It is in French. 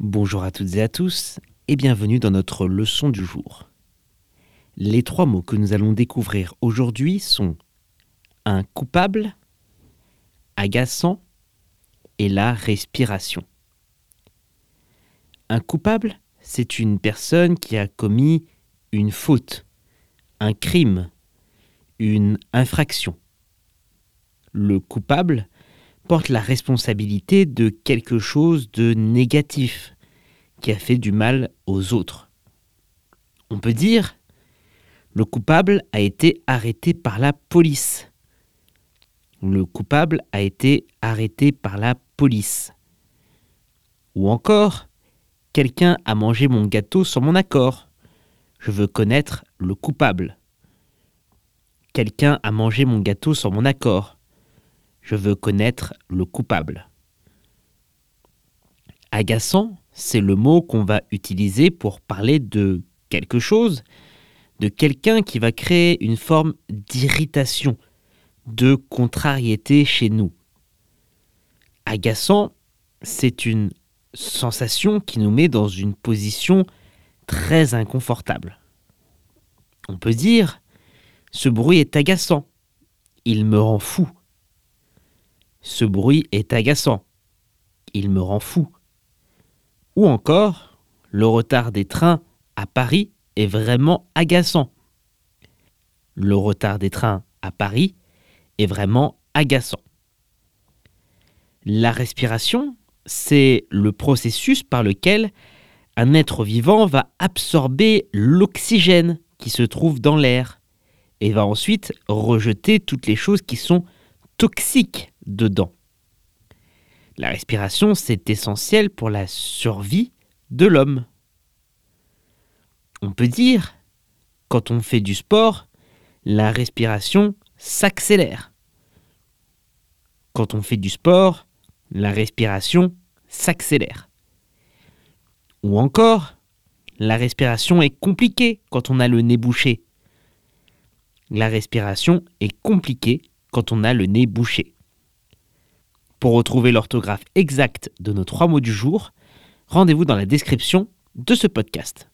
Bonjour à toutes et à tous et bienvenue dans notre leçon du jour. Les trois mots que nous allons découvrir aujourd'hui sont un coupable, agaçant et la respiration. Un coupable, c'est une personne qui a commis une faute, un crime, une infraction. Le coupable la responsabilité de quelque chose de négatif qui a fait du mal aux autres. On peut dire, le coupable a été arrêté par la police. Le coupable a été arrêté par la police. Ou encore, quelqu'un a mangé mon gâteau sans mon accord. Je veux connaître le coupable. Quelqu'un a mangé mon gâteau sans mon accord. Je veux connaître le coupable. Agaçant, c'est le mot qu'on va utiliser pour parler de quelque chose, de quelqu'un qui va créer une forme d'irritation, de contrariété chez nous. Agaçant, c'est une sensation qui nous met dans une position très inconfortable. On peut dire, ce bruit est agaçant, il me rend fou. Ce bruit est agaçant. Il me rend fou. Ou encore, le retard des trains à Paris est vraiment agaçant. Le retard des trains à Paris est vraiment agaçant. La respiration, c'est le processus par lequel un être vivant va absorber l'oxygène qui se trouve dans l'air et va ensuite rejeter toutes les choses qui sont toxiques dedans. La respiration, c'est essentiel pour la survie de l'homme. On peut dire, quand on fait du sport, la respiration s'accélère. Quand on fait du sport, la respiration s'accélère. Ou encore, la respiration est compliquée quand on a le nez bouché. La respiration est compliquée quand on a le nez bouché. Pour retrouver l'orthographe exacte de nos trois mots du jour, rendez-vous dans la description de ce podcast.